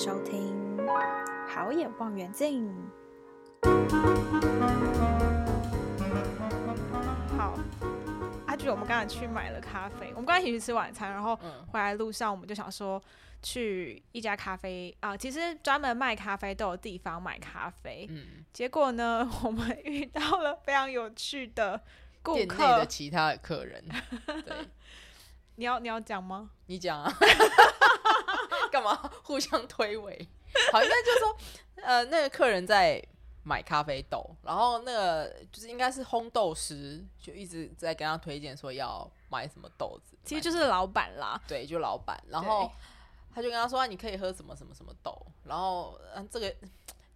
收听好眼望远镜。好，阿菊，我们刚才去买了咖啡，我们刚才一起去吃晚餐，然后回来路上我们就想说去一家咖啡啊、呃，其实专门卖咖啡都有地方买咖啡。嗯，结果呢，我们遇到了非常有趣的顾客，的其他的客人。对，你要你要讲吗？你讲啊。干嘛 互相推诿？好，应该就是说，呃，那个客人在买咖啡豆，然后那个就是应该是烘豆师，就一直在跟他推荐说要买什么豆子。其实就是老板啦，对，就老板。然后他就跟他说，你可以喝什么什么什么豆。然后，嗯，这个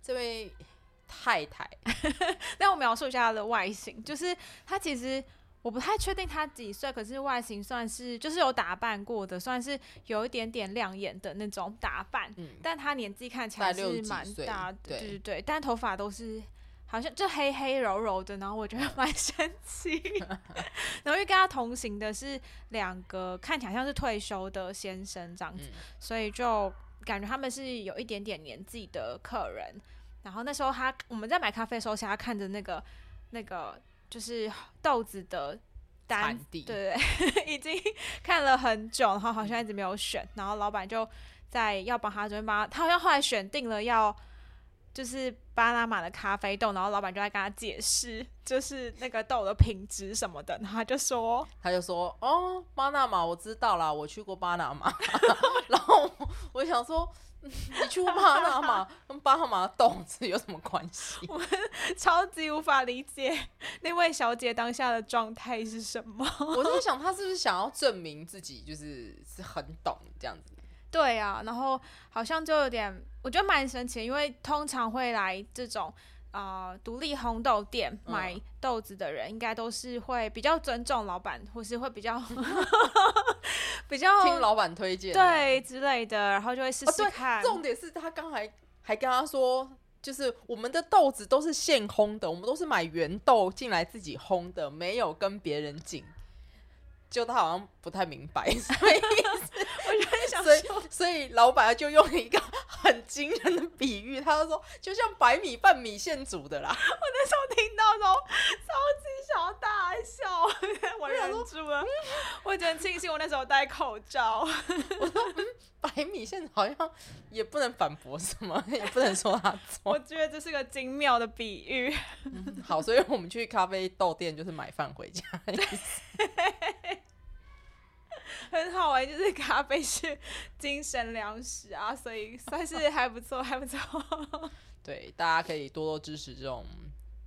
这位太太，让我描述一下他的外形，就是他其实。我不太确定他几岁，可是外形算是就是有打扮过的，算是有一点点亮眼的那种打扮。嗯，但他年纪看起来是蛮大的，对对对。但头发都是好像就黑黑柔柔的，然后我觉得 蛮神奇。然后因为跟他同行的是两个看起来像是退休的先生这样子，嗯，所以就感觉他们是有一点点年纪的客人。然后那时候他我们在买咖啡的时候，他看着那个那个。就是豆子的单，对对，已经看了很久，然后好像一直没有选，然后老板就在要帮他准备帮他，他好像后来选定了要就是巴拿马的咖啡豆，然后老板就在跟他解释，就是那个豆的品质什么的，然后他就说，他就说，哦，巴拿马我知道啦，我去过巴拿马，然后我想说。你去巴拿马跟巴拿马的豆子有什么关系？我们 超级无法理解那位小姐当下的状态是什么。我在想，她是不是想要证明自己就是是很懂这样子？对啊，然后好像就有点，我觉得蛮神奇，因为通常会来这种。啊、呃，独立烘豆店买豆子的人，应该都是会比较尊重老板，或是会比较 比较听老板推荐，对之类的，然后就会试试看。哦、重点是他刚才还跟他说，就是我们的豆子都是现烘的，我们都是买原豆进来自己烘的，没有跟别人进。就他好像不太明白 什么意思，我就很想，所以所以老板就用一个很惊人的比喻，他就说就像白米饭米线煮的啦。我那时候听到都超级想要大笑，我忍住了。我真庆幸我那时候戴口罩。我说、嗯、白米线好像也不能反驳什么，也不能说他错。我觉得这是个精妙的比喻。嗯、好，所以我们去咖啡豆店就是买饭回家。很好玩，就是咖啡是精神粮食啊，所以算是还不错，还不错。对，大家可以多多支持这种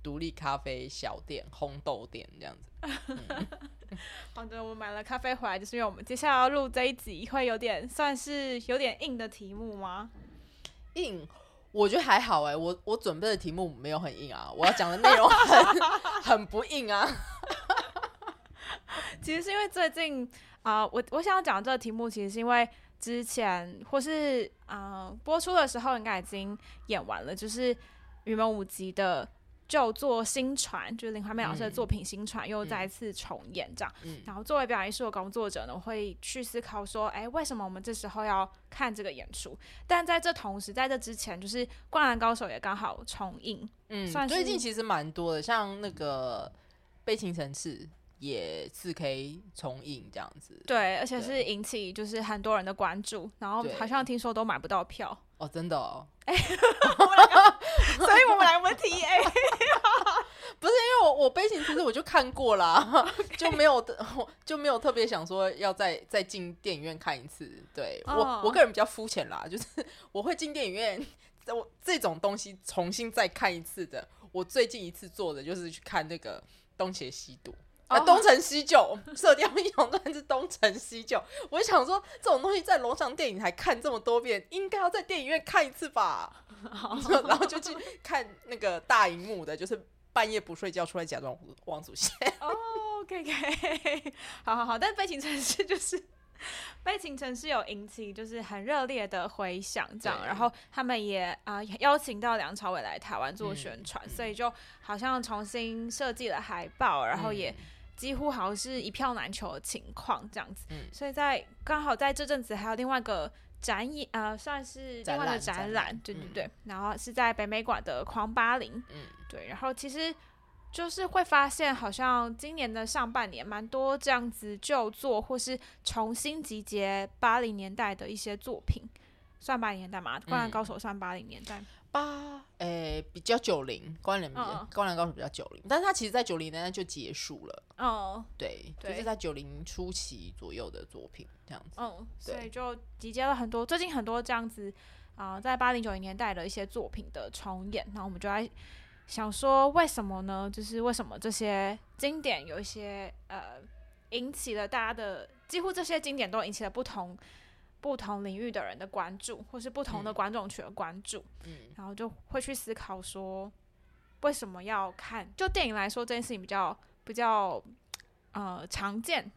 独立咖啡小店、烘豆店这样子。嗯、好的，我们买了咖啡回来，就是因为我们接下来要录这一集，会有点算是有点硬的题目吗？硬，我觉得还好哎、欸，我我准备的题目没有很硬啊，我要讲的内容很很不硬啊。其实是因为最近。啊、uh，我我想要讲这个题目，其实是因为之前或是啊、uh, 播出的时候应该已经演完了，就是云门舞集的旧作新传，就是林怀民老师的作品新传又再次重演这样。嗯、然后作为表演艺术的工作者呢，我会去思考说，哎，为什么我们这时候要看这个演出？但在这同时，在这之前，就是《灌篮高手》也刚好重映。嗯，算是最近其实蛮多的，像那个《悲情城市》。也四 K 重映这样子，对，而且是引起就是很多人的关注，然后好像听说都买不到票哦，真的哦，哎、欸，所以我们两个 T A，不是因为我我悲情其实我就看过啦.就没有就没有特别想说要再再进电影院看一次，对、oh. 我我个人比较肤浅啦，就是我会进电影院，我这种东西重新再看一次的，我最近一次做的就是去看那个东邪西毒。啊，东成西就，射雕英雄传是东成西就。我想说，这种东西在楼上电影台看这么多遍，应该要在电影院看一次吧。然后就去看那个大荧幕的，就是半夜不睡觉出来假装王祖贤。哦，OK OK，好好好。但悲情城市就是悲情城市有引起就是很热烈的回响，这样。然后他们也啊、呃、邀请到梁朝伟来台湾做宣传、嗯，所以就好像重新设计了海报，然后也。几乎好像是一票难求的情况这样子，嗯、所以在刚好在这阵子还有另外一个展演，呃，算是另外的展览，展览对对对。嗯、然后是在北美馆的狂八零，嗯，对。然后其实就是会发现，好像今年的上半年蛮多这样子旧作，或是重新集结八零年代的一些作品，算八零年代嘛？灌篮高手算八零年代。八，诶，比较九零，灌篮，灌篮高手比较九零，但是他其实在九零年代就结束了。哦，对，就是在九零初期左右的作品这样子。哦，所以就集结了很多，最近很多这样子啊、呃，在八零九零年代的一些作品的重演，然后我们就在想说，为什么呢？就是为什么这些经典有一些呃，引起了大家的，几乎这些经典都引起了不同。不同领域的人的关注，或是不同的观众群的关注，嗯，然后就会去思考说，为什么要看？就电影来说，这件事情比较比较呃常见，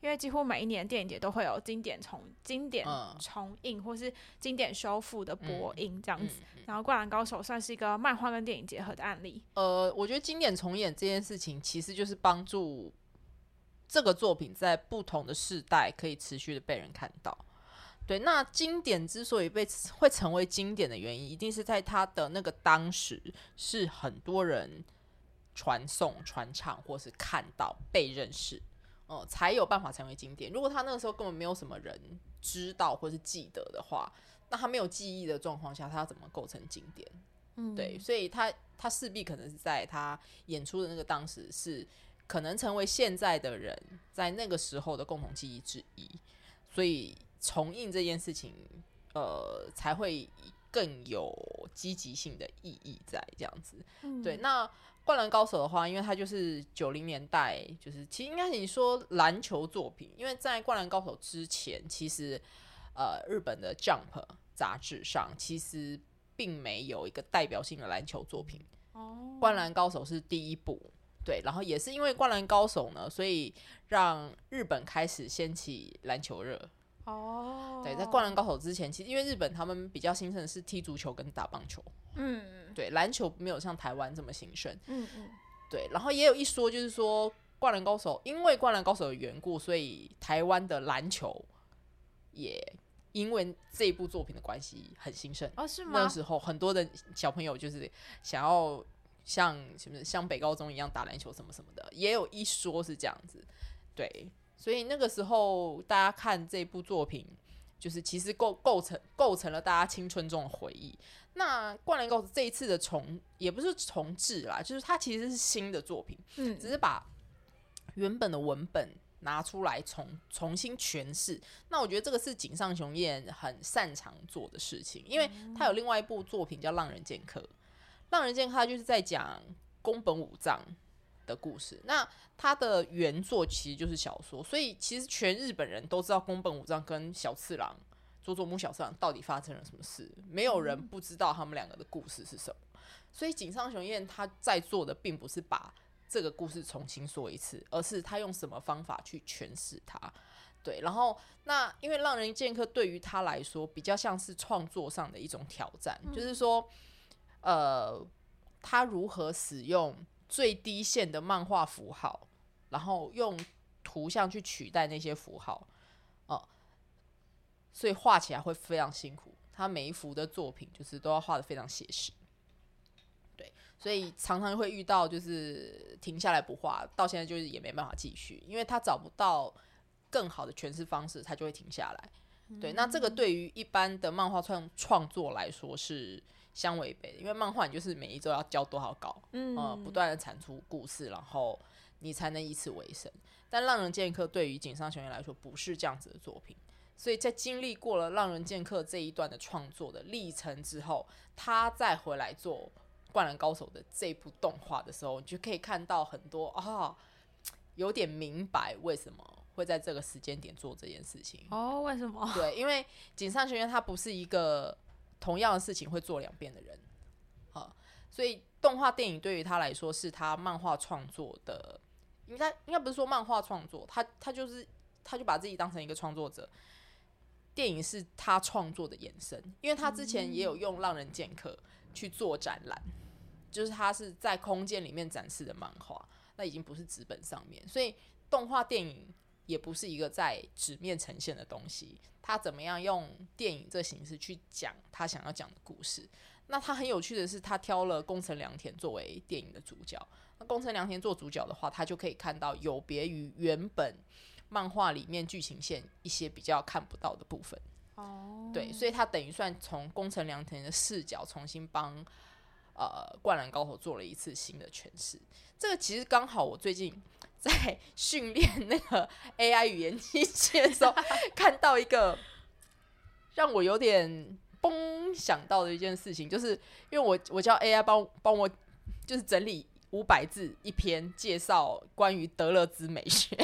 因为几乎每一年电影节都会有经典重经典重映，或是经典修复的播映这样子。嗯嗯嗯、然后《灌篮高手》算是一个漫画跟电影结合的案例。呃，我觉得经典重演这件事情，其实就是帮助这个作品在不同的世代可以持续的被人看到。对，那经典之所以被会成为经典的原因，一定是在他的那个当时是很多人传颂、传唱，或是看到、被认识，哦、呃，才有办法成为经典。如果他那个时候根本没有什么人知道或是记得的话，那他没有记忆的状况下，他要怎么构成经典？嗯，对，所以他他势必可能是在他演出的那个当时是可能成为现在的人在那个时候的共同记忆之一，所以。重映这件事情，呃，才会更有积极性的意义在这样子。嗯、对，那《灌篮高手》的话，因为它就是九零年代，就是其实应该你说篮球作品，因为在《灌篮高手》之前，其实呃，日本的《Jump》杂志上其实并没有一个代表性的篮球作品。哦，《灌篮高手》是第一部，对，然后也是因为《灌篮高手》呢，所以让日本开始掀起篮球热。哦，oh. 对，在《灌篮高手》之前，其实因为日本他们比较兴盛的是踢足球跟打棒球，嗯，对，篮球没有像台湾这么兴盛，嗯嗯，对，然后也有一说就是说，《灌篮高手》因为《灌篮高手》的缘故，所以台湾的篮球也因为这部作品的关系很兴盛。哦，是吗？那时候很多的小朋友就是想要像什么像北高中一样打篮球什么什么的，也有一说是这样子，对。所以那个时候，大家看这部作品，就是其实构构成构成了大家青春中的回忆。那《灌篮高手》这一次的重也不是重置啦，就是它其实是新的作品，嗯，只是把原本的文本拿出来重重新诠释。那我觉得这个是井上雄彦很擅长做的事情，因为他有另外一部作品叫《浪人剑客》，《浪人剑客》他就是在讲宫本武藏的故事。那他的原作其实就是小说，所以其实全日本人都知道宫本武藏跟小次郎佐佐木小次郎到底发生了什么事，没有人不知道他们两个的故事是什么。所以井上雄彦他在做的并不是把这个故事重新说一次，而是他用什么方法去诠释它。对，然后那因为《浪人剑客》对于他来说比较像是创作上的一种挑战，就是说，呃，他如何使用。最低限的漫画符号，然后用图像去取代那些符号，哦，所以画起来会非常辛苦。他每一幅的作品就是都要画的非常写实，对，所以常常会遇到就是停下来不画，到现在就是也没办法继续，因为他找不到更好的诠释方式，他就会停下来。对，那这个对于一般的漫画创创作来说是。相违背，因为漫画你就是每一周要交多少稿，嗯，呃、不断的产出故事，然后你才能以此为生。但《浪人剑客》对于井上雄彦来说不是这样子的作品，所以在经历过了《浪人剑客》这一段的创作的历程之后，他再回来做《灌篮高手》的这部动画的时候，你就可以看到很多啊，有点明白为什么会在这个时间点做这件事情。哦，为什么？对，因为井上雄彦他不是一个。同样的事情会做两遍的人，啊，所以动画电影对于他来说是他漫画创作的，应该应该不是说漫画创作，他他就是他就把自己当成一个创作者，电影是他创作的延伸，因为他之前也有用《浪人剑客》去做展览，就是他是在空间里面展示的漫画，那已经不是纸本上面，所以动画电影也不是一个在纸面呈现的东西。他怎么样用电影这形式去讲他想要讲的故事？那他很有趣的是，他挑了宫城良田作为电影的主角。那宫城良田做主角的话，他就可以看到有别于原本漫画里面剧情线一些比较看不到的部分。哦，对，所以他等于算从宫城良田的视角重新帮呃《灌篮高手》做了一次新的诠释。这个其实刚好我最近在训练那个 AI 语言机器的时候，看到一个让我有点。崩想到的一件事情，就是因为我我叫 AI 帮帮我，就是整理五百字一篇介绍关于德勒兹美学。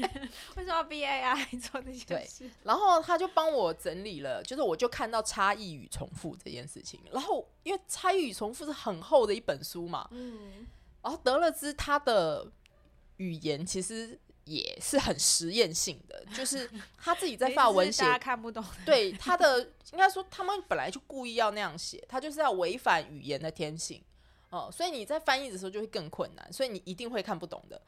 为什么要逼 AI 做这件事？对，然后他就帮我整理了，就是我就看到差异与重复这件事情。然后因为差异与重复是很厚的一本书嘛，嗯，然后德勒兹他的语言其实。也是很实验性的，就是他自己在发文写，大家看不懂。对他的，应该说他们本来就故意要那样写，他就是要违反语言的天性哦、呃，所以你在翻译的时候就会更困难，所以你一定会看不懂的。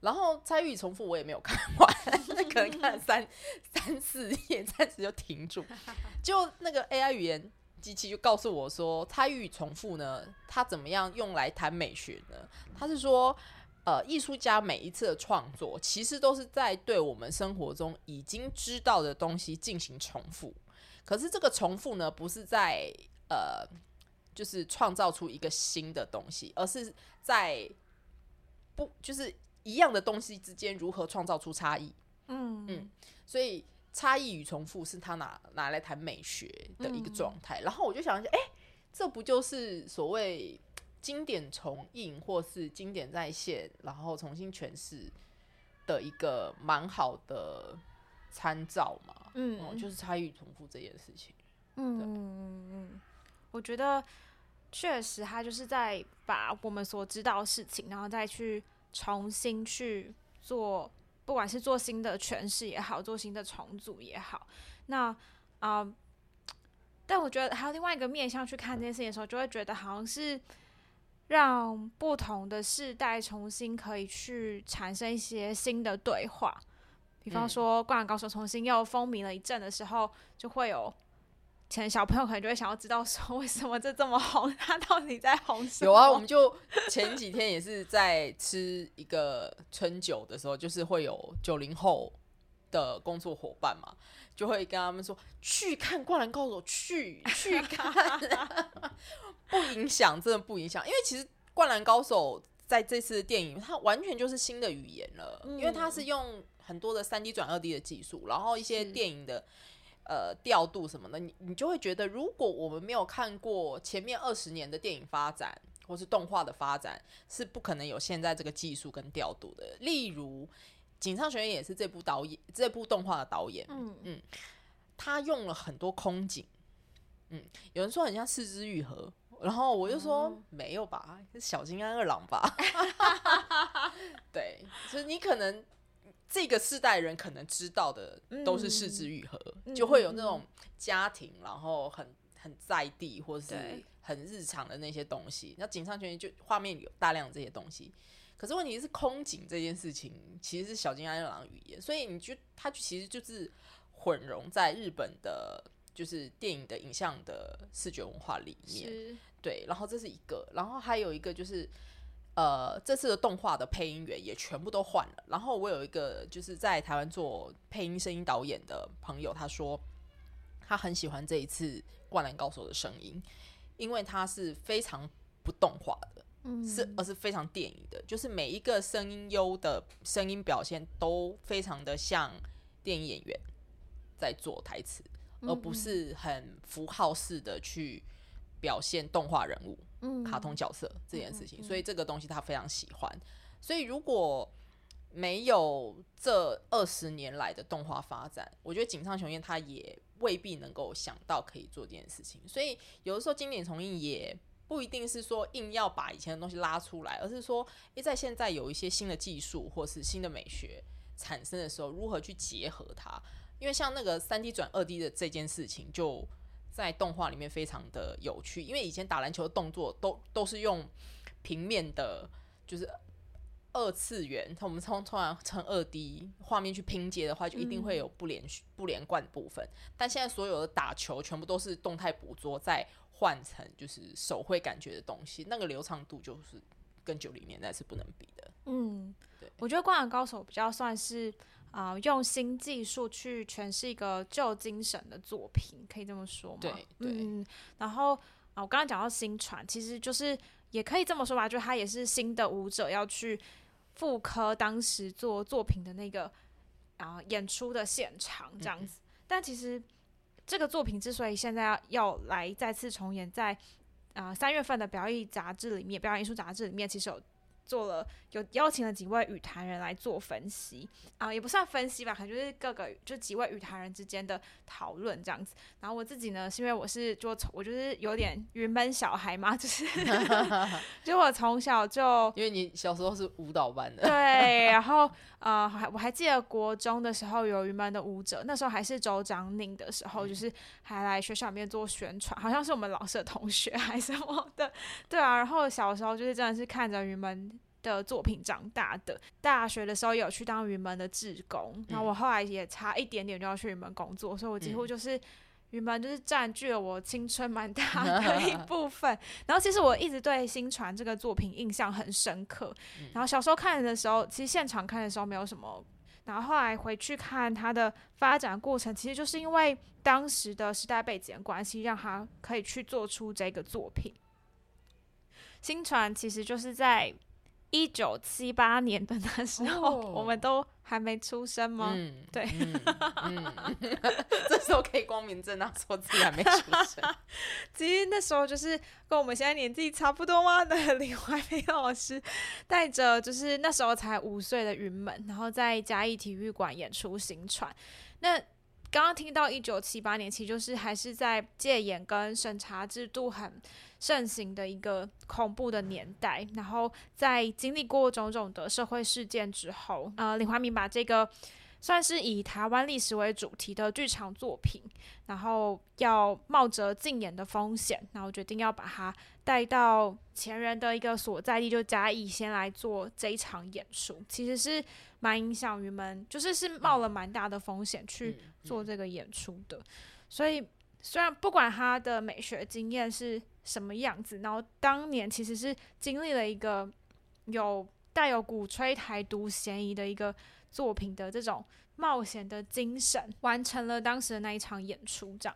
然后参与重复我也没有看完，可能看了三三四页，暂时就停住。就那个 AI 语言机器就告诉我说，参与重复呢，它怎么样用来谈美学呢？他是说。呃，艺术家每一次的创作，其实都是在对我们生活中已经知道的东西进行重复。可是这个重复呢，不是在呃，就是创造出一个新的东西，而是在不就是一样的东西之间如何创造出差异。嗯嗯，所以差异与重复是他拿拿来谈美学的一个状态。嗯、然后我就想一下，哎、欸，这不就是所谓？经典重映，或是经典再现，然后重新诠释的一个蛮好的参照嘛。嗯，嗯，就是参与重复这件事情。嗯嗯嗯，我觉得确实，他就是在把我们所知道的事情，然后再去重新去做，不管是做新的诠释也好，做新的重组也好。那啊、呃，但我觉得还有另外一个面向去看这件事情的时候，就会觉得好像是。让不同的世代重新可以去产生一些新的对话，比方说《灌篮高手》重新又风靡了一阵的时候，就会有前小朋友可能就会想要知道说，为什么这这么红？他到底在红什么？有啊，我们就前几天也是在吃一个春酒的时候，就是会有九零后的工作伙伴嘛，就会跟他们说去看《灌篮高手》，去去看。不影响，真的不影响，因为其实《灌篮高手》在这次电影，它完全就是新的语言了，嗯、因为它是用很多的三 D 转二 D 的技术，然后一些电影的呃调度什么的，你你就会觉得，如果我们没有看过前面二十年的电影发展或是动画的发展，是不可能有现在这个技术跟调度的。例如，井上学院也是这部导演，这部动画的导演，嗯嗯，他用了很多空景，嗯，有人说很像是枝裕和。然后我就说、嗯、没有吧，是小金安二郎吧？对，所以你可能这个世代人可能知道的都是是枝裕和，嗯、就会有那种家庭，嗯、然后很很在地或是很日常的那些东西。那井上雄彦就画面有大量的这些东西，可是问题是空警这件事情其实是小金安二郎语言，所以你就他其实就是混融在日本的，就是电影的影像的视觉文化里面。对，然后这是一个，然后还有一个就是，呃，这次的动画的配音员也全部都换了。然后我有一个就是在台湾做配音声音导演的朋友，他说他很喜欢这一次《灌篮高手》的声音，因为他是非常不动画的，嗯，是而是非常电影的，就是每一个声音优的声音表现都非常的像电影演员在做台词，而不是很符号式的去。表现动画人物、嗯、卡通角色这件事情，所以这个东西他非常喜欢。所以如果没有这二十年来的动画发展，我觉得井上雄彦他也未必能够想到可以做这件事情。所以有的时候经典重映也不一定是说硬要把以前的东西拉出来，而是说，诶，在现在有一些新的技术或是新的美学产生的时候，如何去结合它？因为像那个三 D 转二 D 的这件事情就。在动画里面非常的有趣，因为以前打篮球的动作都都是用平面的，就是二次元，我们从突然成二 D 画面去拼接的话，就一定会有不连续、不连贯的部分。但现在所有的打球全部都是动态捕捉，再换成就是手绘感觉的东西，那个流畅度就是跟九零年代是不能比的。嗯，对，我觉得《灌篮高手》比较算是啊、呃，用新技术去诠释一个旧精神的作品，可以这么说吗？对，对。嗯，然后啊，我刚刚讲到新传，其实就是也可以这么说吧，就他也是新的舞者要去。复刻当时做作品的那个啊、呃、演出的现场这样子，嗯、但其实这个作品之所以现在要要来再次重演在啊三、呃、月份的表演杂志里面，表演艺术杂志里面，其实有。做了有邀请了几位语坛人来做分析啊、呃，也不算分析吧，可能就是各个就几位语坛人之间的讨论这样子。然后我自己呢，是因为我是就从我就是有点云门小孩嘛，就是 就我从小就因为你小时候是舞蹈班的，对，然后呃还我还记得国中的时候有云门的舞者，那时候还是州长宁的时候，就是还来学校里面做宣传，好像是我们老师的同学还是什么的，对啊。然后小时候就是真的是看着云门。的作品长大的，大学的时候有去当云门的志工，嗯、然后我后来也差一点点就要去云门工作，所以我几乎就是云门就是占据了我青春蛮大 的一部分。然后其实我一直对新传这个作品印象很深刻，然后小时候看的时候，其实现场看的时候没有什么，然后后来回去看它的发展过程，其实就是因为当时的时代背景关系，让他可以去做出这个作品。新传其实就是在。一九七八年的那时候，哦、我们都还没出生吗？嗯、对，嗯嗯、这时候可以光明正大说自己还没出生。其实那时候就是跟我们现在年纪差不多吗？的李怀民老师带着就是那时候才五岁的云门，然后在嘉义体育馆演出行船。那刚刚听到一九七八年，其实就是还是在戒严跟审查制度很盛行的一个恐怖的年代，然后在经历过种种的社会事件之后，呃，李华明把这个算是以台湾历史为主题的剧场作品，然后要冒着禁演的风险，然后决定要把它带到前人的一个所在地，就嘉义先来做这一场演出，其实是蛮影响于们，就是是冒了蛮大的风险去做这个演出的，所以虽然不管他的美学经验是。什么样子？然后当年其实是经历了一个有带有鼓吹台独嫌疑的一个作品的这种冒险的精神，完成了当时的那一场演出，这样。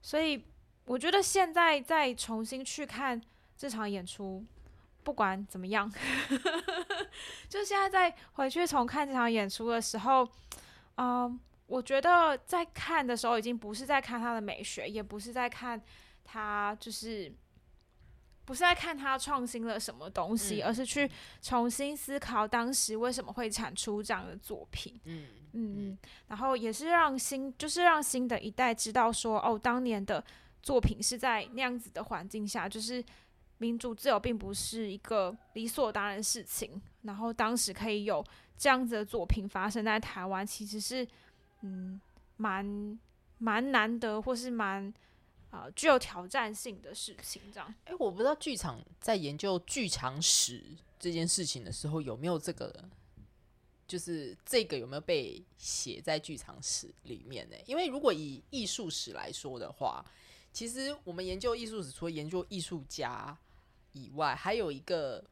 所以我觉得现在再重新去看这场演出，不管怎么样，就现在再回去重看这场演出的时候，嗯、呃，我觉得在看的时候已经不是在看他的美学，也不是在看。他就是不是在看他创新了什么东西，嗯、而是去重新思考当时为什么会产出这样的作品。嗯嗯，然后也是让新，就是让新的一代知道说，哦，当年的作品是在那样子的环境下，就是民主自由并不是一个理所当然的事情。然后当时可以有这样子的作品发生在台湾，其实是嗯蛮蛮难得，或是蛮。啊、具有挑战性的事情，这样。哎、我不知道剧场在研究剧场史这件事情的时候，有没有这个，就是这个有没有被写在剧场史里面呢？因为如果以艺术史来说的话，其实我们研究艺术史，除了研究艺术家以外，还有一个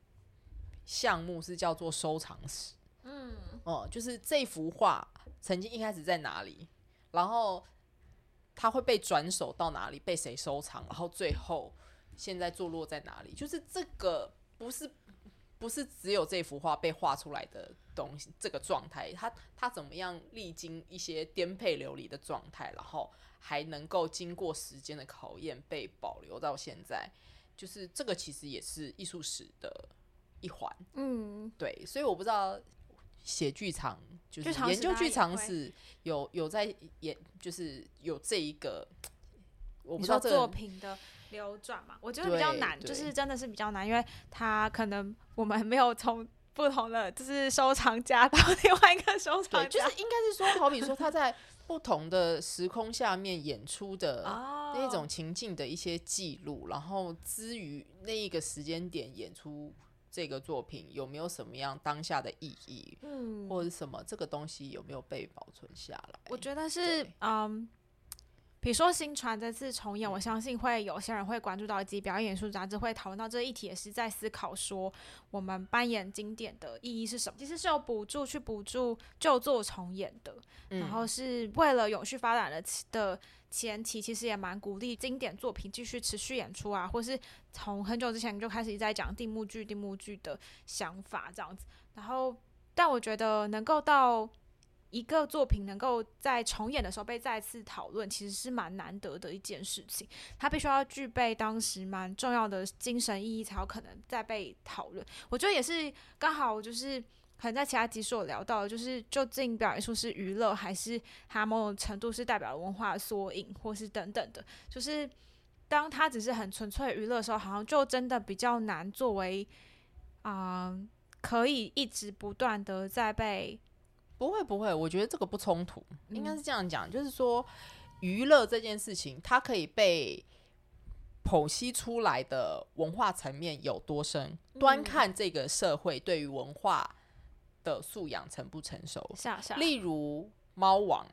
项目是叫做收藏史。嗯，哦，就是这幅画曾经一开始在哪里，然后。它会被转手到哪里，被谁收藏，然后最后现在坐落在哪里？就是这个不是不是只有这幅画被画出来的东西，这个状态，它它怎么样历经一些颠沛流离的状态，然后还能够经过时间的考验被保留到现在，就是这个其实也是艺术史的一环。嗯，对，所以我不知道。写剧场就是研究剧场史，有有在演，就是有这一个，我不知道、这个、作品的流转嘛？我觉得比较难，就是真的是比较难，因为他可能我们没有从不同的就是收藏家到另外一个收藏家，就是应该是说，好比说他在不同的时空下面演出的那种情境的一些记录，然后之于那一个时间点演出这个作品有没有什么样当下的意义，嗯，或者什么这个东西有没有被保存下来？我觉得是，嗯。比如说新传这次重演，我相信会有些人会关注到，以及表演艺术杂志会讨论到这一题，也是在思考说我们扮演经典的意义是什么。其实是有补助去补助旧作重演的，嗯、然后是为了永续发展的的前提，其实也蛮鼓励经典作品继续持续演出啊，或是从很久之前就开始一直在讲定目剧、定目剧的想法这样子。然后，但我觉得能够到。一个作品能够在重演的时候被再次讨论，其实是蛮难得的一件事情。它必须要具备当时蛮重要的精神意义，才有可能再被讨论。我觉得也是刚好，就是可能在其他集数有聊到，就是究竟表演术是娱乐，还是它某种程度是代表文化的缩影，或是等等的。就是当它只是很纯粹娱乐的时候，好像就真的比较难作为啊、可以一直不断的在被。不会不会，我觉得这个不冲突，应该是这样讲，嗯、就是说娱乐这件事情，它可以被剖析出来的文化层面有多深，嗯、端看这个社会对于文化的素养成不成熟。下下例如猫王。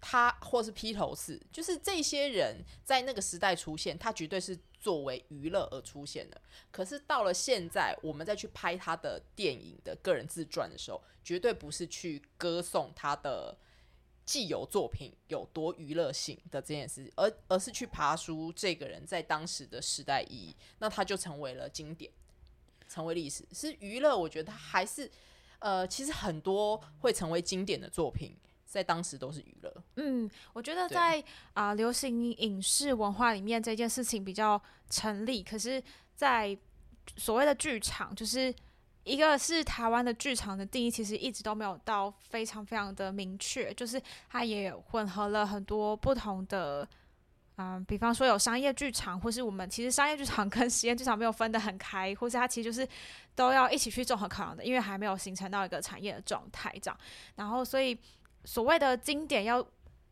他或是披头士，就是这些人在那个时代出现，他绝对是作为娱乐而出现的。可是到了现在，我们再去拍他的电影的个人自传的时候，绝对不是去歌颂他的既有作品有多娱乐性的这件事，而而是去爬梳这个人在当时的时代意义，那他就成为了经典，成为历史。是娱乐，我觉得他还是呃，其实很多会成为经典的作品。在当时都是娱乐。嗯，我觉得在啊、呃、流行影视文化里面这件事情比较成立。可是，在所谓的剧场，就是一个是台湾的剧场的定义，其实一直都没有到非常非常的明确。就是它也混合了很多不同的，嗯、呃，比方说有商业剧场，或是我们其实商业剧场跟实验剧场没有分得很开，或是它其实就是都要一起去综合考量的，因为还没有形成到一个产业的状态这样。然后，所以。所谓的经典要，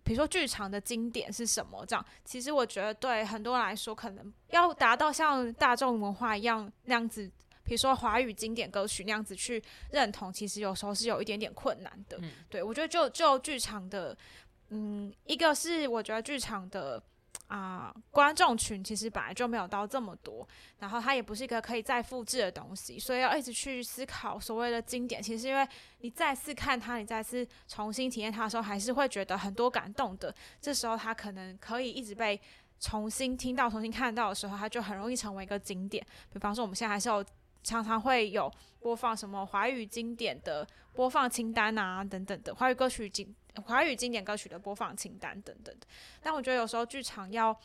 比如说剧场的经典是什么？这样，其实我觉得对很多人来说，可能要达到像大众文化一样那样子，比如说华语经典歌曲那样子去认同，其实有时候是有一点点困难的。嗯、对，我觉得就就剧场的，嗯，一个是我觉得剧场的。啊、观众群其实本来就没有到这么多，然后它也不是一个可以再复制的东西，所以要一直去思考所谓的经典。其实因为你再次看它，你再次重新体验它的时候，还是会觉得很多感动的。这时候它可能可以一直被重新听到、重新看到的时候，它就很容易成为一个经典。比方说，我们现在还是有常常会有播放什么华语经典的播放清单啊，等等的华语歌曲经。华语经典歌曲的播放清单等等的，但我觉得有时候剧场要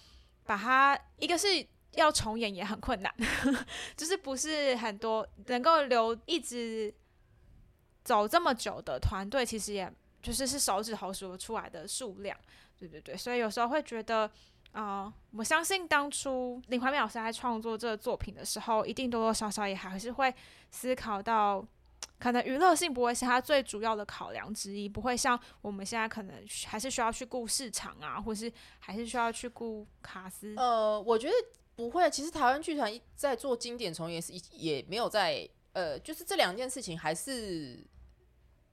把它，一个是要重演也很困难，就是不是很多能够留一直走这么久的团队，其实也就是是手指头数出来的数量，对对对，所以有时候会觉得，啊、我相信当初林怀民老师在创作这个作品的时候，一定多多少少也还是会思考到。可能娱乐性不会是他最主要的考量之一，不会像我们现在可能还是需要去顾市场啊，或是还是需要去顾卡司。呃，我觉得不会。其实台湾剧团在做经典重演，是也没有在呃，就是这两件事情还是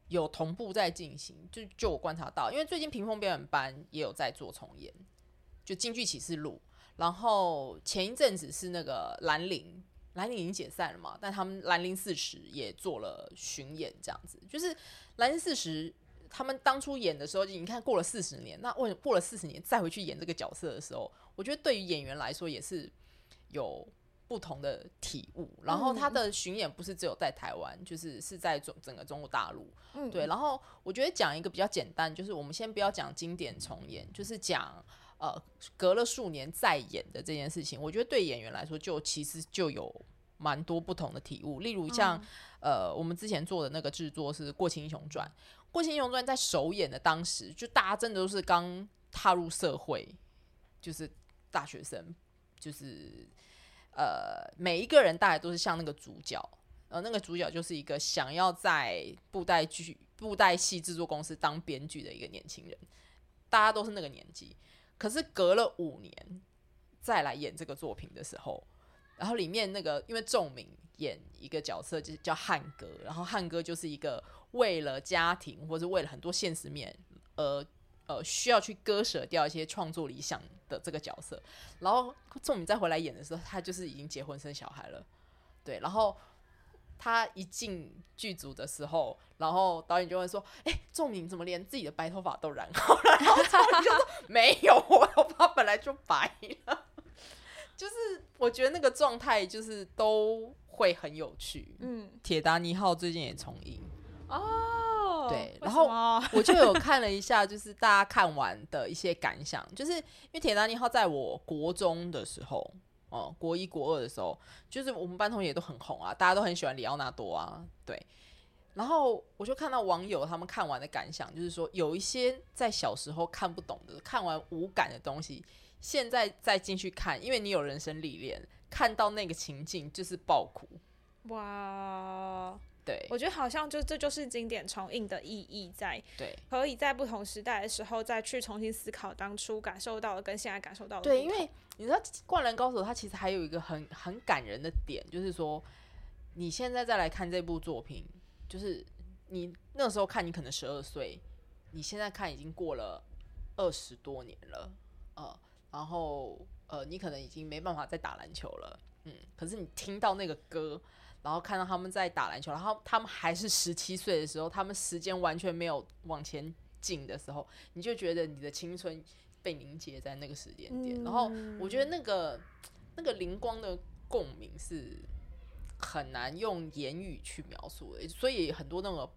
有同步在进行。就就我观察到，因为最近屏风表演班也有在做重演，就京剧启示录，然后前一阵子是那个兰陵。兰陵已经解散了嘛，但他们兰陵四十也做了巡演，这样子就是兰陵四十，他们当初演的时候，你看过了四十年，那为过了四十年再回去演这个角色的时候，我觉得对于演员来说也是有不同的体悟。然后他的巡演不是只有在台湾，就是是在整整个中国大陆，嗯对。然后我觉得讲一个比较简单，就是我们先不要讲经典重演，就是讲。呃，隔了数年再演的这件事情，我觉得对演员来说，就其实就有蛮多不同的体悟。例如像、嗯、呃，我们之前做的那个制作是《过气英雄传》，《过气英雄传》在首演的当时，就大家真的都是刚踏入社会，就是大学生，就是呃，每一个人大概都是像那个主角，呃，那个主角就是一个想要在布袋剧、布袋戏制作公司当编剧的一个年轻人，大家都是那个年纪。可是隔了五年再来演这个作品的时候，然后里面那个因为仲明演一个角色就是叫汉哥，然后汉哥就是一个为了家庭或者为了很多现实面，呃呃需要去割舍掉一些创作理想的这个角色。然后仲明再回来演的时候，他就是已经结婚生小孩了，对，然后。他一进剧组的时候，然后导演就会说：“哎、欸，仲明怎么连自己的白头发都染好了？”然后仲明就说：“ 没有，我头发本来就白了。”就是我觉得那个状态就是都会很有趣。嗯，《铁达尼号》最近也重映哦，对，然后我就有看了一下，就是大家看完的一些感想，就是因为《铁达尼号》在我国中的时候。哦，国一国二的时候，就是我们班同学都很红啊，大家都很喜欢李奥纳多啊，对。然后我就看到网友他们看完的感想，就是说有一些在小时候看不懂的、看完无感的东西，现在再进去看，因为你有人生历练，看到那个情境就是爆哭。哇。对，我觉得好像就这就是经典重映的意义在，对，可以在不同时代的时候再去重新思考当初感受到的跟现在感受到的。对，因为你知道《灌篮高手》它其实还有一个很很感人的点，就是说你现在再来看这部作品，就是你那时候看你可能十二岁，你现在看已经过了二十多年了，呃，然后呃，你可能已经没办法再打篮球了，嗯，可是你听到那个歌。然后看到他们在打篮球，然后他们还是十七岁的时候，他们时间完全没有往前进的时候，你就觉得你的青春被凝结在那个时间点。嗯、然后我觉得那个那个灵光的共鸣是很难用言语去描述的，所以很多那个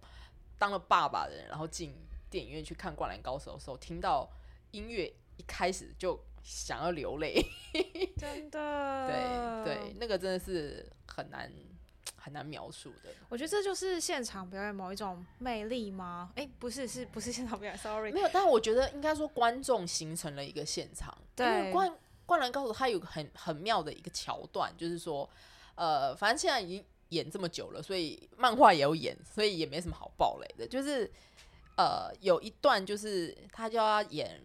当了爸爸的人，然后进电影院去看《灌篮高手》的时候，听到音乐一开始就想要流泪，真的，对对，那个真的是很难。很难描述的，我觉得这就是现场表演某一种魅力吗？哎、欸，不是，是不是现场表演？Sorry，没有。但是我觉得应该说观众形成了一个现场。对，因为灌灌篮高手它有个很很妙的一个桥段，就是说，呃，反正现在已经演这么久了，所以漫画也有演，所以也没什么好爆雷的。就是呃，有一段就是他就要演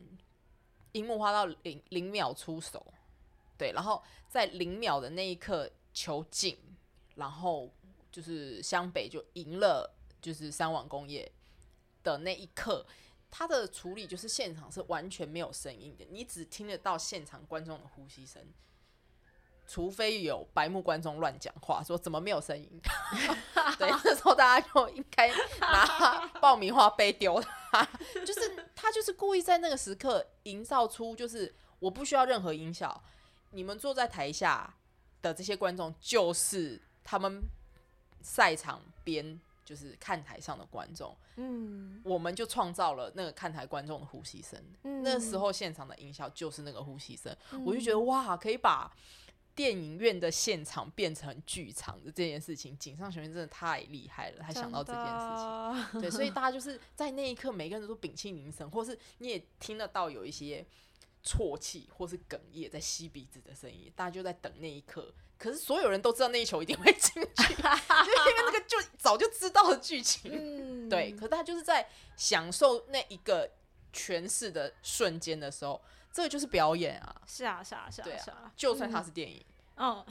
樱木花道零零秒出手，对，然后在零秒的那一刻求进。然后就是湘北就赢了，就是三网工业的那一刻，他的处理就是现场是完全没有声音的，你只听得到现场观众的呼吸声，除非有白目观众乱讲话，说怎么没有声音？对，这时候大家就应该拿爆米花杯丢他，就是他就是故意在那个时刻营造出，就是我不需要任何音效，你们坐在台下的这些观众就是。他们赛场边就是看台上的观众，嗯，我们就创造了那个看台观众的呼吸声。嗯，那时候现场的音效就是那个呼吸声，嗯，我就觉得哇，可以把电影院的现场变成剧场的这件事情，井上雄彦真的太厉害了，他想到这件事情。对，所以 大家就是在那一刻，每个人都屏气凝神，或是你也听得到有一些啜泣或是哽咽在吸鼻子的声音，大家就在等那一刻。可是所有人都知道那一球一定会进去，因为那个就早就知道的剧情。嗯，对。可是他就是在享受那一个诠释的瞬间的时候，这个就是表演啊！是啊，是啊，是啊，啊，是啊。就算它是电影，嗯，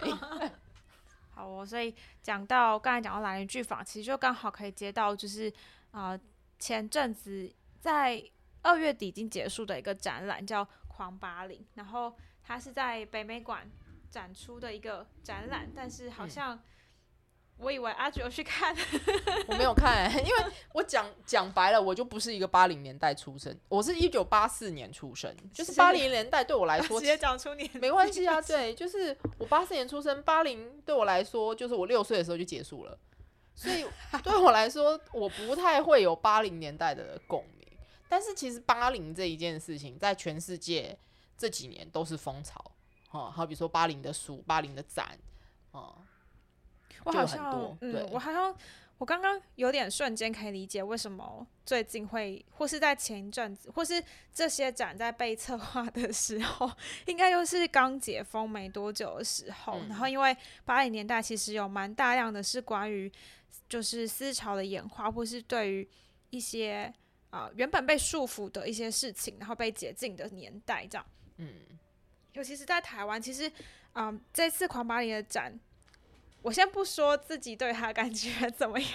对。好哦，所以讲到刚才讲到兰陵剧坊，其实就刚好可以接到，就是啊、呃，前阵子在二月底已经结束的一个展览，叫《狂八零》，然后它是在北美馆。展出的一个展览，但是好像我以为阿九有去看，我没有看，因为我讲讲白了，我就不是一个八零年代出生，我是一九八四年出生，就是八零年代对我来说，直接讲出年没关系啊，对，就是我八四年出生，八零对我来说就是我六岁的时候就结束了，所以对我来说我不太会有八零年代的共鸣，但是其实八零这一件事情在全世界这几年都是风潮。哦，好比说八零的书、八零的展，哦，我好像，嗯，我好像，我刚刚有点瞬间可以理解为什么最近会，或是在前一阵子，或是这些展在被策划的时候，应该又是刚解封没多久的时候。嗯、然后，因为八零年代其实有蛮大量的是关于就是思潮的演化，或是对于一些啊、呃、原本被束缚的一些事情，然后被解禁的年代，这样，嗯。尤其是在台湾，其实，嗯，这次狂巴黎的展，我先不说自己对他感觉怎么样，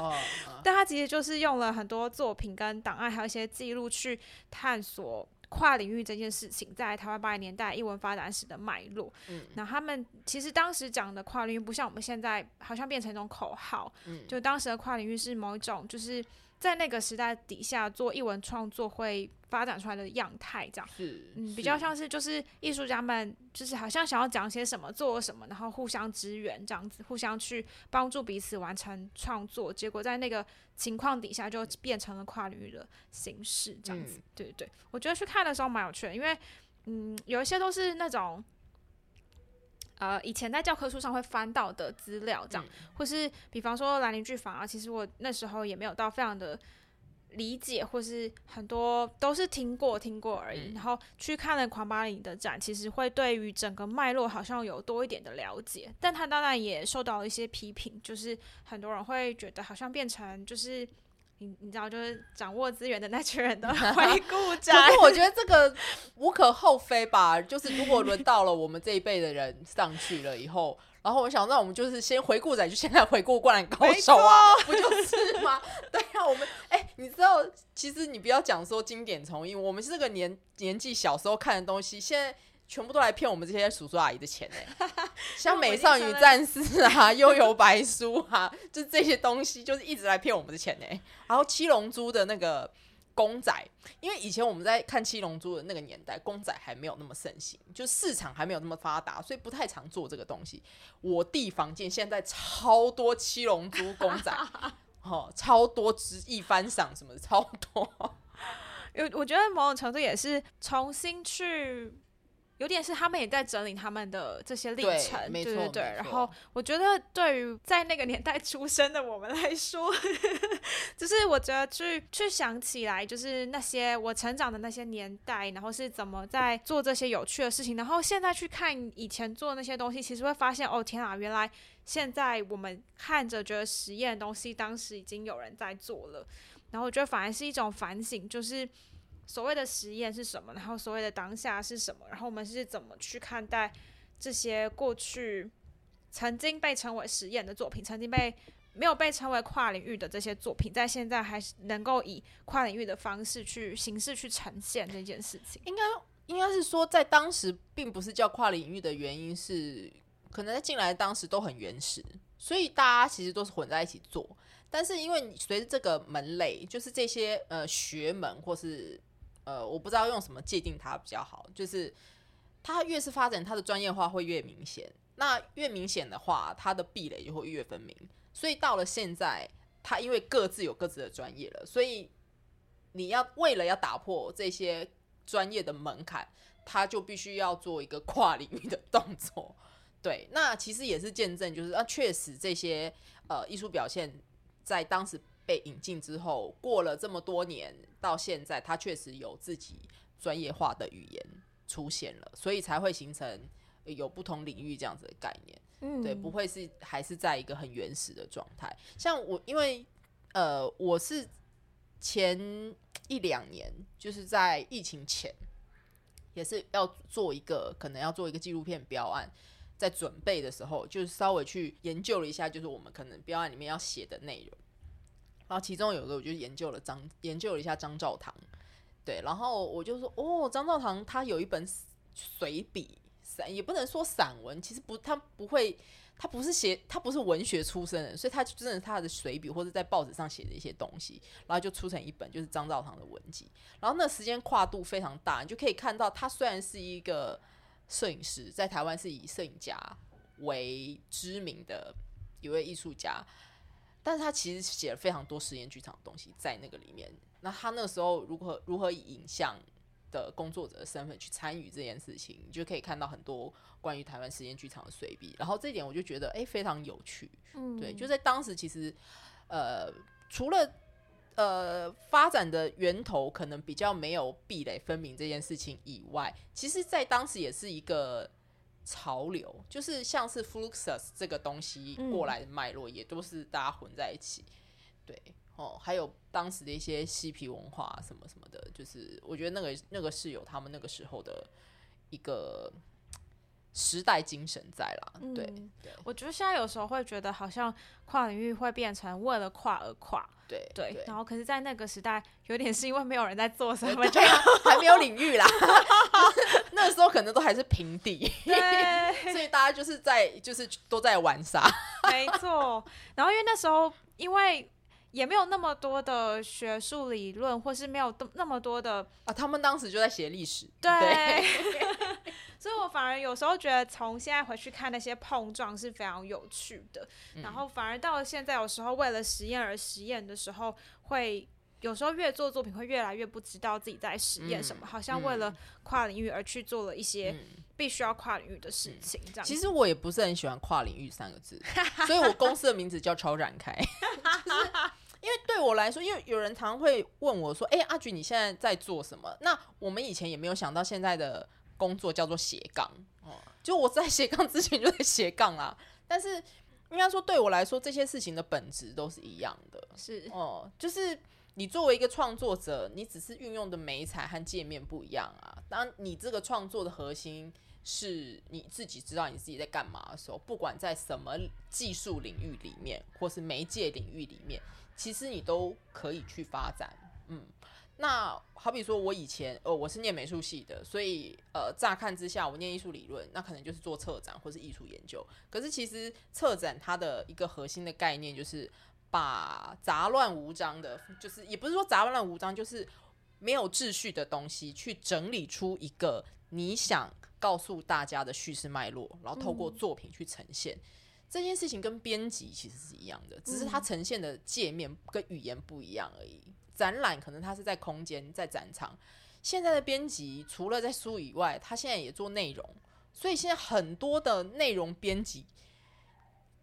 哦啊、但他其实就是用了很多作品跟档案，还有一些记录去探索。跨领域这件事情，在台湾八零年代译文发展史的脉络，嗯，那他们其实当时讲的跨领域，不像我们现在好像变成一种口号，嗯，就当时的跨领域是某一种就是。在那个时代底下做艺文创作会发展出来的样态，这样。是，嗯，比较像是就是艺术家们就是好像想要讲些什么，做什么，然后互相支援这样子，互相去帮助彼此完成创作，结果在那个情况底下就变成了跨领域的形式这样子，嗯、对对对，我觉得去看的时候蛮有趣的，因为嗯，有一些都是那种。呃，以前在教科书上会翻到的资料，这样，嗯、或是比方说兰陵剧坊啊，其实我那时候也没有到非常的理解，或是很多都是听过听过而已。嗯、然后去看了狂巴岭的展，其实会对于整个脉络好像有多一点的了解，但他当然也受到了一些批评，就是很多人会觉得好像变成就是。你你知道，就是掌握资源的那群人的回 顾展。可是我觉得这个无可厚非吧。就是如果轮到了我们这一辈的人上去了以后，然后我想，那我们就是先回顾展，就现在回顾《灌篮高手》啊，不就是吗？对啊，我们哎、欸，你知道，其实你不要讲说经典重映，我们是这个年年纪小时候看的东西，现在。全部都来骗我们这些叔叔阿姨的钱呢、欸，像《美少女战士》啊，《悠游白书》啊，就这些东西，就是一直来骗我们的钱呢、欸。然后《七龙珠》的那个公仔，因为以前我们在看《七龙珠》的那个年代，公仔还没有那么盛行，就市场还没有那么发达，所以不太常做这个东西。我弟房间现在超多《七龙珠》公仔，哦，超多只一番赏什么的，超多。有，我觉得某种程度也是重新去。有点是他们也在整理他们的这些历程，对，对对对。然后我觉得对于在那个年代出生的我们来说，就是我觉得去去想起来，就是那些我成长的那些年代，然后是怎么在做这些有趣的事情，然后现在去看以前做的那些东西，其实会发现哦，天啊，原来现在我们看着觉得实验的东西，当时已经有人在做了。然后我觉得反而是一种反省，就是。所谓的实验是什么？然后所谓的当下是什么？然后我们是怎么去看待这些过去曾经被称为实验的作品，曾经被没有被称为跨领域的这些作品，在现在还能够以跨领域的方式去形式去呈现这件事情？应该应该是说，在当时并不是叫跨领域的原因是，可能在进来当时都很原始，所以大家其实都是混在一起做。但是因为随着这个门类，就是这些呃学门或是呃，我不知道用什么界定它比较好，就是它越是发展，它的专业化会越明显。那越明显的话，它的壁垒就会越分明。所以到了现在，它因为各自有各自的专业了，所以你要为了要打破这些专业的门槛，它就必须要做一个跨领域的动作。对，那其实也是见证，就是啊，确实这些呃艺术表现在当时。被引进之后，过了这么多年，到现在，他确实有自己专业化的语言出现了，所以才会形成有不同领域这样子的概念。嗯，对，不会是还是在一个很原始的状态。像我，因为呃，我是前一两年，就是在疫情前，也是要做一个可能要做一个纪录片标案，在准备的时候，就是稍微去研究了一下，就是我们可能标案里面要写的内容。然后其中有一个，我就研究了张，研究了一下张照堂，对，然后我就说，哦，张照堂他有一本随笔散，也不能说散文，其实不，他不会，他不是写，他不是文学出身的，所以他真的是他的随笔或者在报纸上写的一些东西，然后就出成一本，就是张照堂的文集。然后那时间跨度非常大，你就可以看到，他虽然是一个摄影师，在台湾是以摄影家为知名的一位艺术家。但是他其实写了非常多实验剧场的东西在那个里面。那他那个时候如何如何以影像的工作者的身份去参与这件事情，你就可以看到很多关于台湾实验剧场的随笔。然后这一点我就觉得哎、欸、非常有趣。嗯，对，就在当时其实呃除了呃发展的源头可能比较没有壁垒分明这件事情以外，其实在当时也是一个。潮流就是像是 Fluxus 这个东西过来的脉络，也都是大家混在一起。嗯、对哦，还有当时的一些嬉皮文化什么什么的，就是我觉得那个那个是有他们那个时候的一个时代精神在啦。嗯、对，对我觉得现在有时候会觉得好像跨领域会变成为了跨而跨。对对，对，然后可是，在那个时代，有点是因为没有人在做什么，还没有领域啦。那时候可能都还是平地，所以大家就是在就是都在玩耍。没错。然后因为那时候，因为也没有那么多的学术理论，或是没有那么多的啊，他们当时就在写历史。对。对所以我反而有时候觉得，从现在回去看那些碰撞是非常有趣的。嗯、然后反而到了现在，有时候为了实验而实验的时候，会有时候越做作品会越来越不知道自己在实验什么，嗯、好像为了跨领域而去做了一些必须要跨领域的事情。这样、嗯，其实我也不是很喜欢“跨领域”三个字，所以我公司的名字叫“超展开”。就是因为对我来说，因为有人常会问我说：“哎、欸，阿菊，你现在在做什么？”那我们以前也没有想到现在的。工作叫做斜杠，哦，就我在斜杠之前就在斜杠啊。但是应该说对我来说，这些事情的本质都是一样的，是哦，就是你作为一个创作者，你只是运用的媒材和界面不一样啊。当你这个创作的核心是你自己知道你自己在干嘛的时候，不管在什么技术领域里面，或是媒介领域里面，其实你都可以去发展，嗯。那好比说，我以前呃，我是念美术系的，所以呃，乍看之下，我念艺术理论，那可能就是做策展或是艺术研究。可是其实策展它的一个核心的概念，就是把杂乱无章的，就是也不是说杂乱无章，就是没有秩序的东西，去整理出一个你想告诉大家的叙事脉络，然后透过作品去呈现。嗯、这件事情跟编辑其实是一样的，只是它呈现的界面跟语言不一样而已。展览可能它是在空间，在展场。现在的编辑除了在书以外，他现在也做内容，所以现在很多的内容编辑，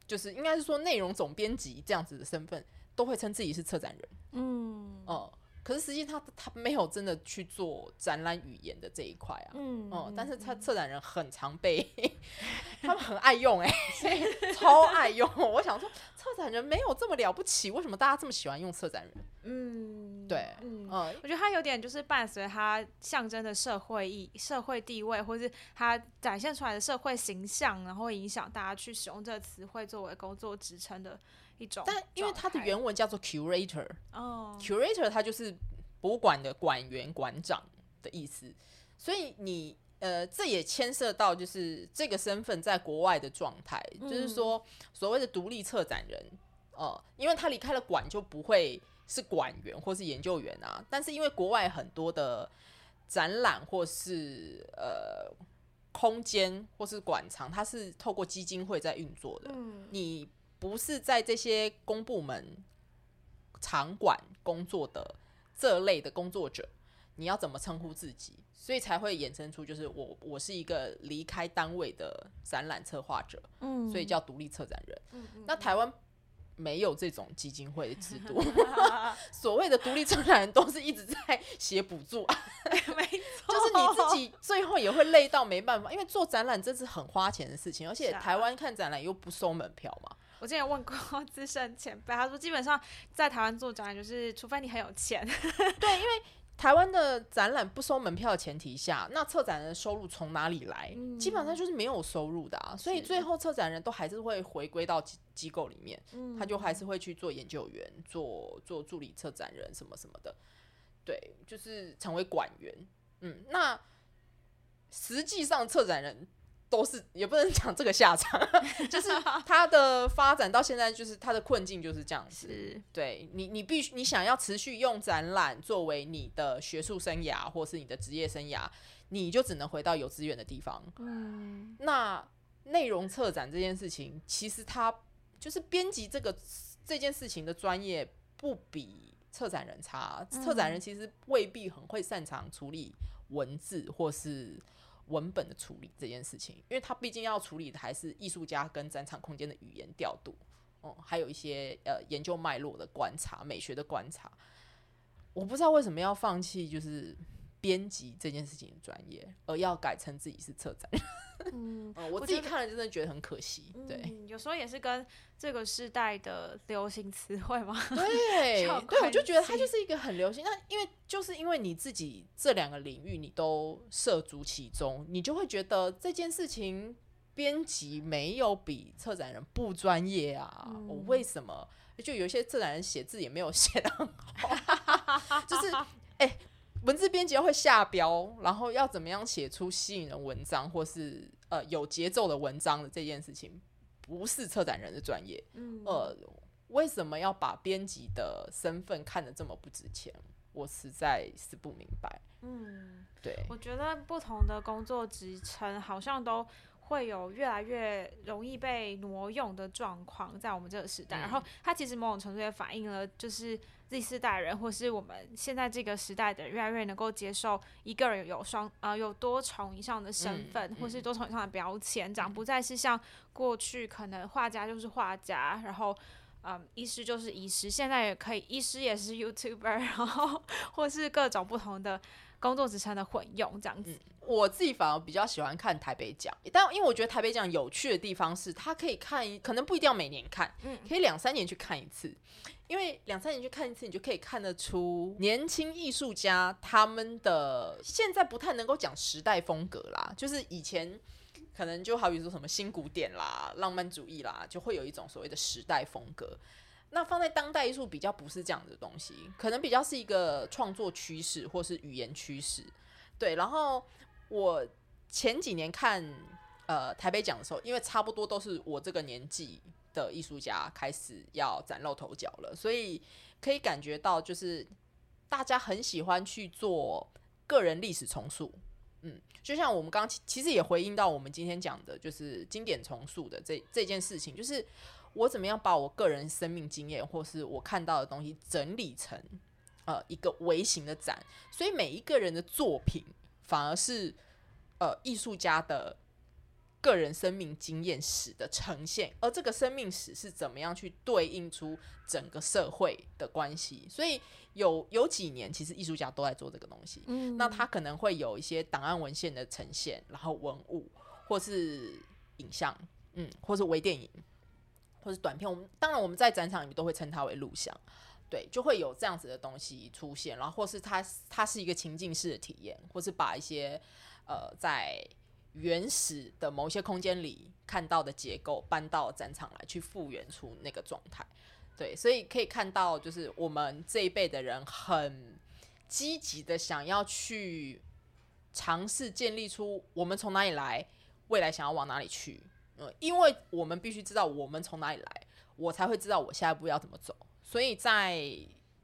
就是应该是说内容总编辑这样子的身份，都会称自己是策展人。嗯，哦、呃。可是实际他他没有真的去做展览语言的这一块啊，嗯，哦、嗯，但是他策展人很常被 他们很爱用哎、欸，超爱用。我想说，策展人没有这么了不起，为什么大家这么喜欢用策展人？嗯，对，嗯，嗯我觉得他有点就是伴随他象征的社会意、社会地位，或是他展现出来的社会形象，然后影响大家去使用这个词汇作为工作职称的。一种，但因为它的原文叫做 curator，哦，curator 它就是博物馆的馆员、馆长的意思，所以你呃，这也牵涉到就是这个身份在国外的状态，嗯、就是说所谓的独立策展人，哦、呃，因为他离开了馆就不会是馆员或是研究员啊，但是因为国外很多的展览或是呃空间或是馆藏，它是透过基金会在运作的，嗯，你。不是在这些公部门场馆工作的这类的工作者，你要怎么称呼自己？所以才会衍生出就是我我是一个离开单位的展览策划者，嗯，所以叫独立策展人。嗯嗯，那台湾没有这种基金会的制度，所谓的独立策展人都是一直在写补助，没错，就是你自己最后也会累到没办法，因为做展览真是很花钱的事情，而且台湾看展览又不收门票嘛。我之前有问过 资深前辈，他说基本上在台湾做展览，就是除非你很有钱。对，因为台湾的展览不收门票的前提下，那策展人的收入从哪里来？嗯、基本上就是没有收入的啊。所以最后策展人都还是会回归到机机构里面，嗯、他就还是会去做研究员、做做助理策展人什么什么的。对，就是成为馆员。嗯，那实际上策展人。都是也不能讲这个下场，就是它的发展到现在，就是它的困境就是这样子。是对你，你必须你想要持续用展览作为你的学术生涯或是你的职业生涯，你就只能回到有资源的地方。嗯，那内容策展这件事情，其实它就是编辑这个这件事情的专业不比策展人差。策展人其实未必很会擅长处理文字或是。文本的处理这件事情，因为他毕竟要处理的还是艺术家跟展场空间的语言调度，哦、嗯，还有一些呃研究脉络的观察、美学的观察。我不知道为什么要放弃就是编辑这件事情的专业，而要改成自己是策展人。嗯，我自己看了真的觉得很可惜。对、嗯，有时候也是跟这个时代的流行词汇嘛。对，对，我就觉得它就是一个很流行。那因为就是因为你自己这两个领域你都涉足其中，你就会觉得这件事情编辑没有比策展人不专业啊。我、嗯哦、为什么？就有些策展人写字也没有写的很好，就是哎。欸文字编辑会下标，然后要怎么样写出吸引人文章，或是呃有节奏的文章的这件事情，不是策展人的专业。嗯，呃，为什么要把编辑的身份看得这么不值钱？我实在是不明白。嗯，对，我觉得不同的工作职称好像都会有越来越容易被挪用的状况，在我们这个时代。嗯、然后它其实某种程度也反映了，就是。第四代人，或是我们现在这个时代的人，越来越能够接受一个人有双啊、呃，有多重以上的身份，嗯、或是多重以上的标签，这样、嗯、不再是像过去可能画家就是画家，然后嗯，医师就是医师，现在也可以，医师也是 YouTuber，然后 或是各种不同的工作职称的混用，这样子。嗯我自己反而比较喜欢看台北奖，但因为我觉得台北奖有趣的地方是，它可以看，可能不一定要每年看，嗯，可以两三年去看一次，因为两三年去看一次，你就可以看得出年轻艺术家他们的现在不太能够讲时代风格啦，就是以前可能就好比说什么新古典啦、浪漫主义啦，就会有一种所谓的时代风格。那放在当代艺术比较不是这样的东西，可能比较是一个创作趋势或是语言趋势，对，然后。我前几年看呃台北奖的时候，因为差不多都是我这个年纪的艺术家开始要崭露头角了，所以可以感觉到就是大家很喜欢去做个人历史重塑，嗯，就像我们刚其实也回应到我们今天讲的，就是经典重塑的这这件事情，就是我怎么样把我个人生命经验或是我看到的东西整理成呃一个微型的展，所以每一个人的作品。反而是，呃，艺术家的个人生命经验史的呈现，而这个生命史是怎么样去对应出整个社会的关系？所以有有几年，其实艺术家都在做这个东西。嗯，那他可能会有一些档案文献的呈现，然后文物或是影像，嗯，或是微电影，或是短片。我们当然我们在展场里面都会称它为录像。对，就会有这样子的东西出现，然后或是它它是一个情境式的体验，或是把一些呃在原始的某些空间里看到的结构搬到展场来，去复原出那个状态。对，所以可以看到，就是我们这一辈的人很积极的想要去尝试建立出我们从哪里来，未来想要往哪里去。嗯，因为我们必须知道我们从哪里来，我才会知道我下一步要怎么走。所以在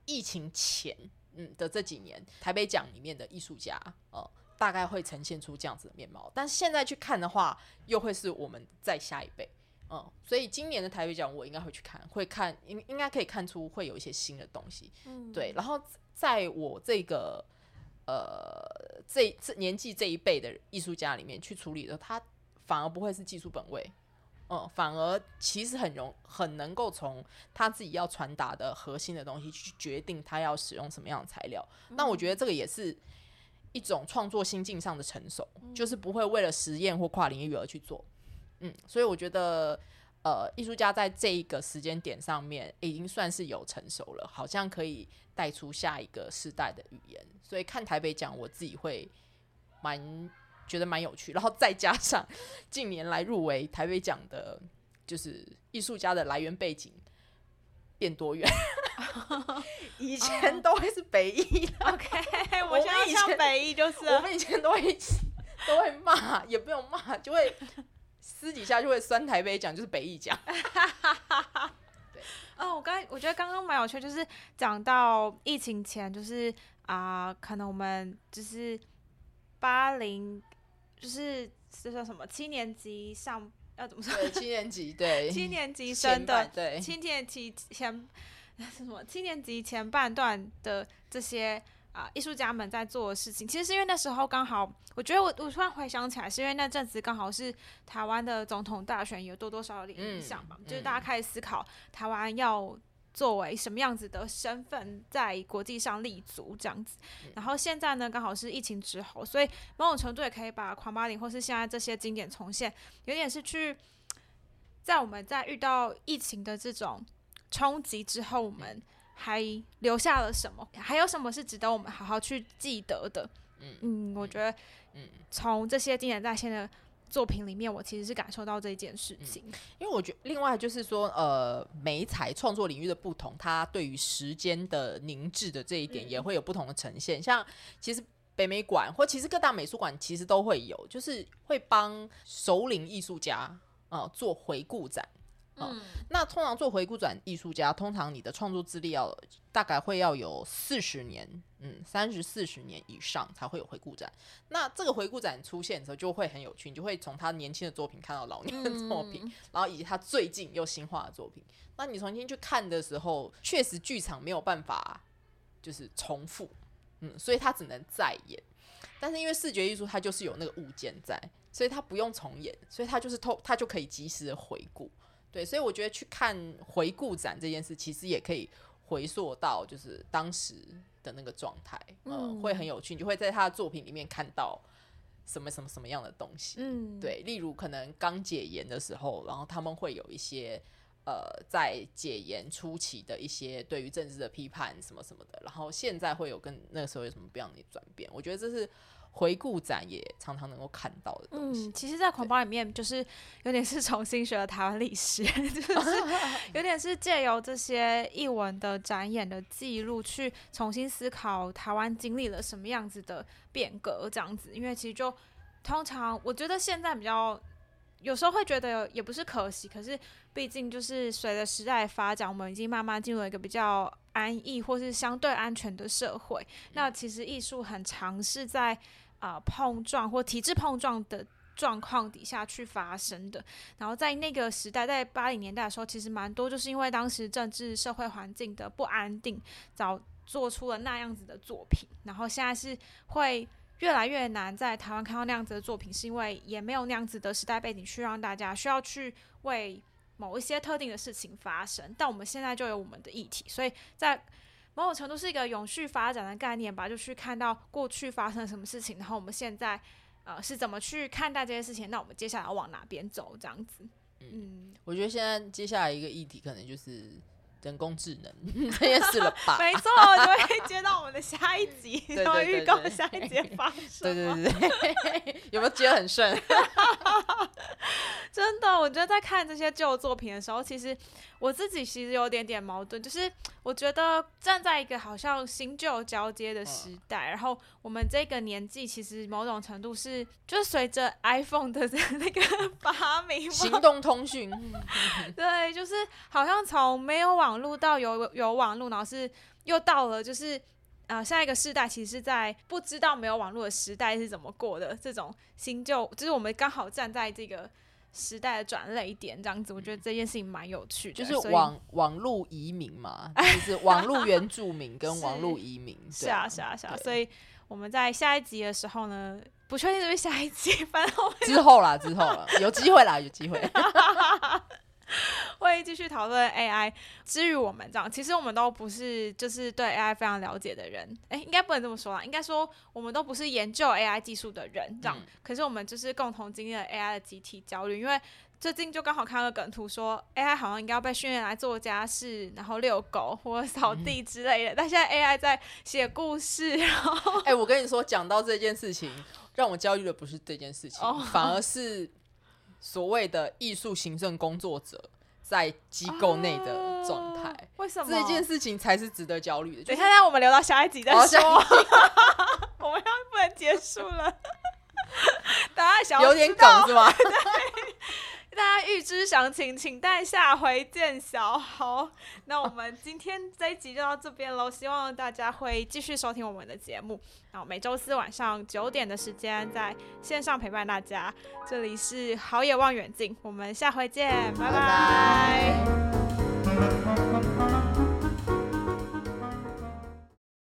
疫情前，嗯的这几年，台北奖里面的艺术家，呃，大概会呈现出这样子的面貌。但是现在去看的话，又会是我们再下一辈，嗯。所以今年的台北奖，我应该会去看，会看应应该可以看出会有一些新的东西，嗯，对。然后在我这个呃这这年纪这一辈的艺术家里面去处理的，他反而不会是技术本位。嗯，反而其实很容很能够从他自己要传达的核心的东西去决定他要使用什么样的材料。那、嗯、我觉得这个也是一种创作心境上的成熟，嗯、就是不会为了实验或跨领域而去做。嗯，所以我觉得呃，艺术家在这一个时间点上面已经算是有成熟了，好像可以带出下一个时代的语言。所以看台北奖，我自己会蛮。觉得蛮有趣，然后再加上近年来入围台北奖的，就是艺术家的来源背景变多元，以前都会是北艺，OK，我现在像北艺就是，我们以前都会都会骂，也不用骂，就会私底下就会酸台北奖，就是北艺奖。对，哦，我刚我觉得刚刚蛮有趣，就是讲到疫情前，就是啊、呃，可能我们就是八零。就是这叫什么？七年级上要怎么说？对，七年级对，七年级生的对，七年级前是什么？七年级前半段的这些啊艺术家们在做的事情，其实是因为那时候刚好，我觉得我我突然回想起来，是因为那阵子刚好是台湾的总统大选，有多多少少有点影响嘛，嗯、就是大家开始思考台湾要作为什么样子的身份在国际上立足这样子。然后现在呢，刚好是疫情之后，所以某种程度也可以把狂八零或是现在这些经典重现，有点是去在我们在遇到疫情的这种冲击之后，我们还留下了什么？还有什么是值得我们好好去记得的？嗯嗯，我觉得，嗯，从这些经典再现的作品里面，我其实是感受到这件事情。嗯，因为我觉得，另外就是说，呃，美彩创作领域的不同，它对于时间的凝滞的这一点，也会有不同的呈现。嗯，像其实北美馆或其实各大美术馆，其实都会有，就是会帮首领艺术家啊，呃，做回顾展。嗯，那通常做回顾展，艺术家通常你的创作资历要大概会要有四十年，嗯，三十四十年以上才会有回顾展。那这个回顾展出现的时候就会很有趣，你就会从他年轻的作品看到老年的作品，嗯、然后以及他最近又新画的作品。那你重新去看的时候，确实剧场没有办法就是重复，嗯，所以他只能再演。但是因为视觉艺术它就是有那个物件在，所以他不用重演，所以他就是透，他就可以及时的回顾。对，所以我觉得去看回顾展这件事，其实也可以回溯到就是当时的那个状态，嗯、呃，会很有趣，你就会在他的作品里面看到什么什么什么样的东西，嗯，对，例如可能刚解严的时候，然后他们会有一些呃，在解严初期的一些对于政治的批判什么什么的，然后现在会有跟那个时候有什么不一样的转变，我觉得这是。回顾展也常常能够看到的东西。嗯，其实，在狂暴里面，就是有点是重新学了台湾历史，就是 有点是借由这些译文的展演的记录，去重新思考台湾经历了什么样子的变革，这样子。因为其实就通常，我觉得现在比较有时候会觉得也不是可惜，可是毕竟就是随着时代发展，我们已经慢慢进入了一个比较安逸或是相对安全的社会。那其实艺术很尝试在。啊、呃，碰撞或体制碰撞的状况底下去发生的。然后在那个时代，在八零年代的时候，其实蛮多就是因为当时政治社会环境的不安定，早做出了那样子的作品。然后现在是会越来越难在台湾看到那样子的作品，是因为也没有那样子的时代背景去让大家需要去为某一些特定的事情发生。但我们现在就有我们的议题，所以在。某种程度是一个永续发展的概念吧，就去看到过去发生了什么事情，然后我们现在呃是怎么去看待这些事情，那我们接下来要往哪边走？这样子，嗯，我觉得现在接下来一个议题可能就是人工智能这件事了吧？没错，就会接到我们的下一集，然后预告下一集发生。对对对对，有没有接得很顺？真的，我觉得在看这些旧作品的时候，其实我自己其实有点点矛盾，就是我觉得站在一个好像新旧交接的时代，然后我们这个年纪其实某种程度是，就是随着 iPhone 的 那个发明，行动通讯，对，就是好像从没有网络到有有网络，然后是又到了就是。啊、呃，下一个世代其实是在不知道没有网络的时代是怎么过的，这种新旧，就是我们刚好站在这个时代的转捩点，这样子，我觉得这件事情蛮有趣的。就是网网络移民嘛，就是网络原住民跟 网络移民。是啊，是啊，是啊。所以我们在下一集的时候呢，不确定是不是下一集，反正之后啦，之后了，有机会啦，有机会。会继续讨论 AI。至于我们这样，其实我们都不是就是对 AI 非常了解的人。诶，应该不能这么说啦，应该说我们都不是研究 AI 技术的人。这样，嗯、可是我们就是共同经历了 AI 的集体焦虑。因为最近就刚好看了梗图说，说 AI 好像应该要被训练来做家事，然后遛狗或扫地之类的。嗯、但现在 AI 在写故事，然后哎，我跟你说，讲到这件事情，让我焦虑的不是这件事情，哦、反而是。所谓的艺术行政工作者在机构内的状态，为什么这件事情才是值得焦虑的？等一下，那我们留到下一集再说。我们要不能结束了，大家想有点梗是吗？大家预知详情，请待下回见小。豪，那我们今天这一集就到这边喽。希望大家会继续收听我们的节目。然后每周四晚上九点的时间在线上陪伴大家。这里是好野望远镜，我们下回见，拜拜。